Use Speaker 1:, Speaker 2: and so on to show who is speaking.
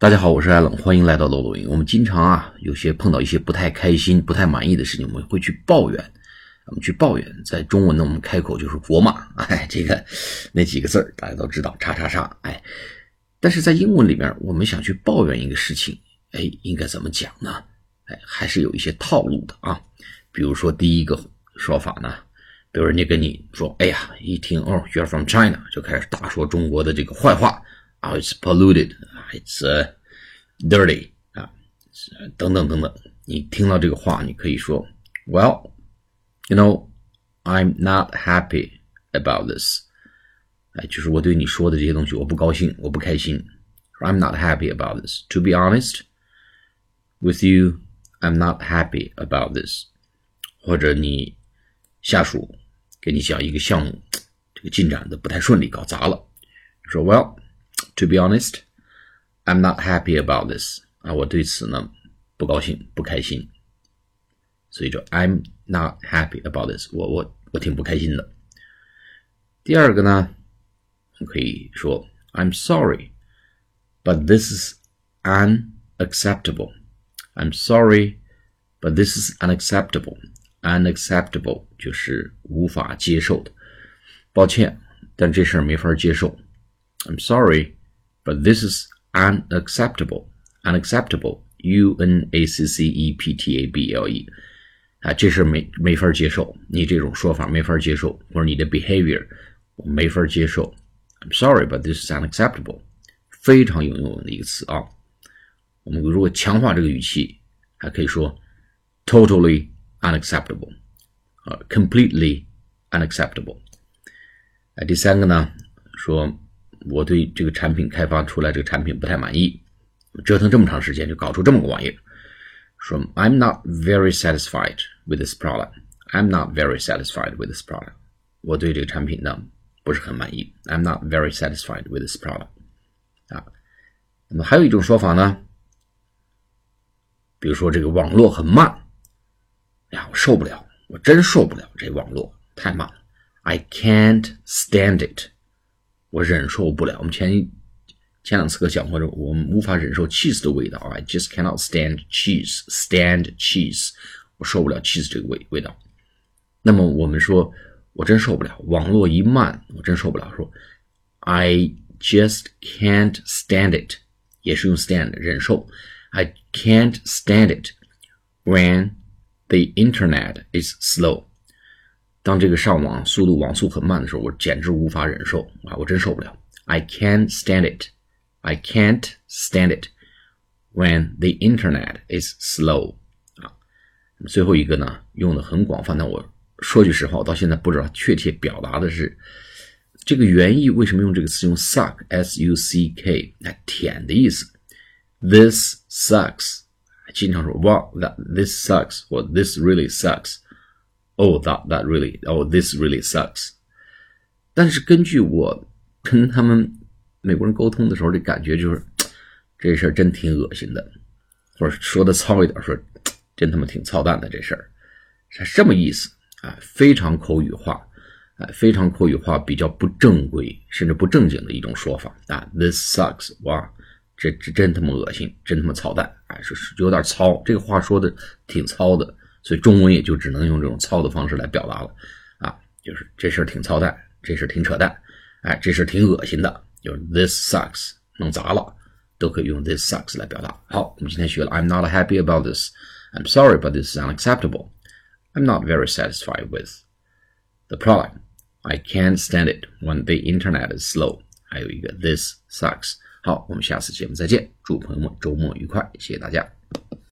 Speaker 1: 大家好，我是艾冷，欢迎来到露露音。我们经常啊，有些碰到一些不太开心、不太满意的事情，我们会去抱怨。我们去抱怨，在中文呢，我们开口就是国骂。哎，这个那几个字儿大家都知道，叉叉叉。哎，但是在英文里面，我们想去抱怨一个事情，哎，应该怎么讲呢？哎，还是有一些套路的啊。比如说第一个说法呢，比如人家跟你说，哎呀，一听哦，you're from China，就开始大说中国的这个坏话 啊，it's polluted。It's dirty 啊，等等等等。你听到这个话，你可以说，Well, you know, I'm not happy about this。哎，就是我对你说的这些东西，我不高兴，我不开心。I'm not happy about this. To be honest with you, I'm not happy about this。或者你下属给你讲一个项目，这个进展的不太顺利，搞砸了，说 Well, to be honest。I'm not happy about this 啊，我对此呢不高兴、不开心，所以说 I'm not happy about this，我我我挺不开心的。第二个呢，我们可以说 I'm sorry, but this is unacceptable. I'm sorry, but this is unacceptable. Unacceptable 就是无法接受的，抱歉，但这事儿没法接受。 I'm sorry, but this is unacceptable, unacceptable, u n a c c e p t a b l e，啊，这事没没法接受，你这种说法没法接受，或者你的 behavior 我没法接受。I'm sorry, but this is unacceptable，非常有用的一个词啊。我们如果强化这个语气，还可以说 totally unacceptable，啊，completely unacceptable。哎，第三个呢，说。 我对这个产品开发出来这个产品不太满意，折腾这么长时间就搞出这么个玩意儿。说 I'm not very satisfied with this product. I'm not very satisfied with this product. 我对这个产品呢不是很满意。I'm not very satisfied with this product. 啊，那么还有一种说法呢，比如说这个网络很慢，哎呀，我受不了，我真受不了这网络太慢了。I can't stand it. 我忍受不了。我们前前两次课讲过，我们无法忍受 cheese 的味道啊，I just cannot stand cheese. Stand cheese，我受不了 cheese 这个味味道。那么我们说，我真受不了，网络一慢，我真受不了。说 I just can't stand it，也是用 stand 忍受。I can't stand it when the internet is slow。当这个上网速度网速很慢的时候，我简直无法忍受啊！我真受不了。I can't stand it. I can't stand it when the internet is slow. 啊，最后一个呢，用的很广泛。但我说句实话，我到现在不知道确切表达的是这个原意为什么用这个词用 suck，s u c k，哎，舔的意思。This sucks，经常说哇，that this sucks，或 this really sucks。 Oh, that that really, oh, this really sucks. 但是根据我跟他们美国人沟通的时候的感觉，就是这事儿真挺恶心的，或者说的糙一点，说真他妈挺操蛋的这事儿，是这么意思啊，非常口语化，啊，非常口语化，比较不正规，甚至不正经的一种说法啊。This sucks，哇，这这真他妈恶心，真他妈操蛋，哎，是是有点糙，这个话说的挺糙的。所以中文也就只能用这种糙的方式来表达了，啊，就是这事儿挺操蛋，这事儿挺扯淡，哎，这事儿挺恶心的，就是 this sucks，弄砸了，都可以用 this sucks 来表达。好，我们今天学了 I'm not happy about this，I'm sorry but this is unacceptable，I'm not very satisfied with the product，I can't stand it when the internet is slow，还有一个 this sucks。好，我们下次节目再见，祝朋友们周末愉快，谢谢大家。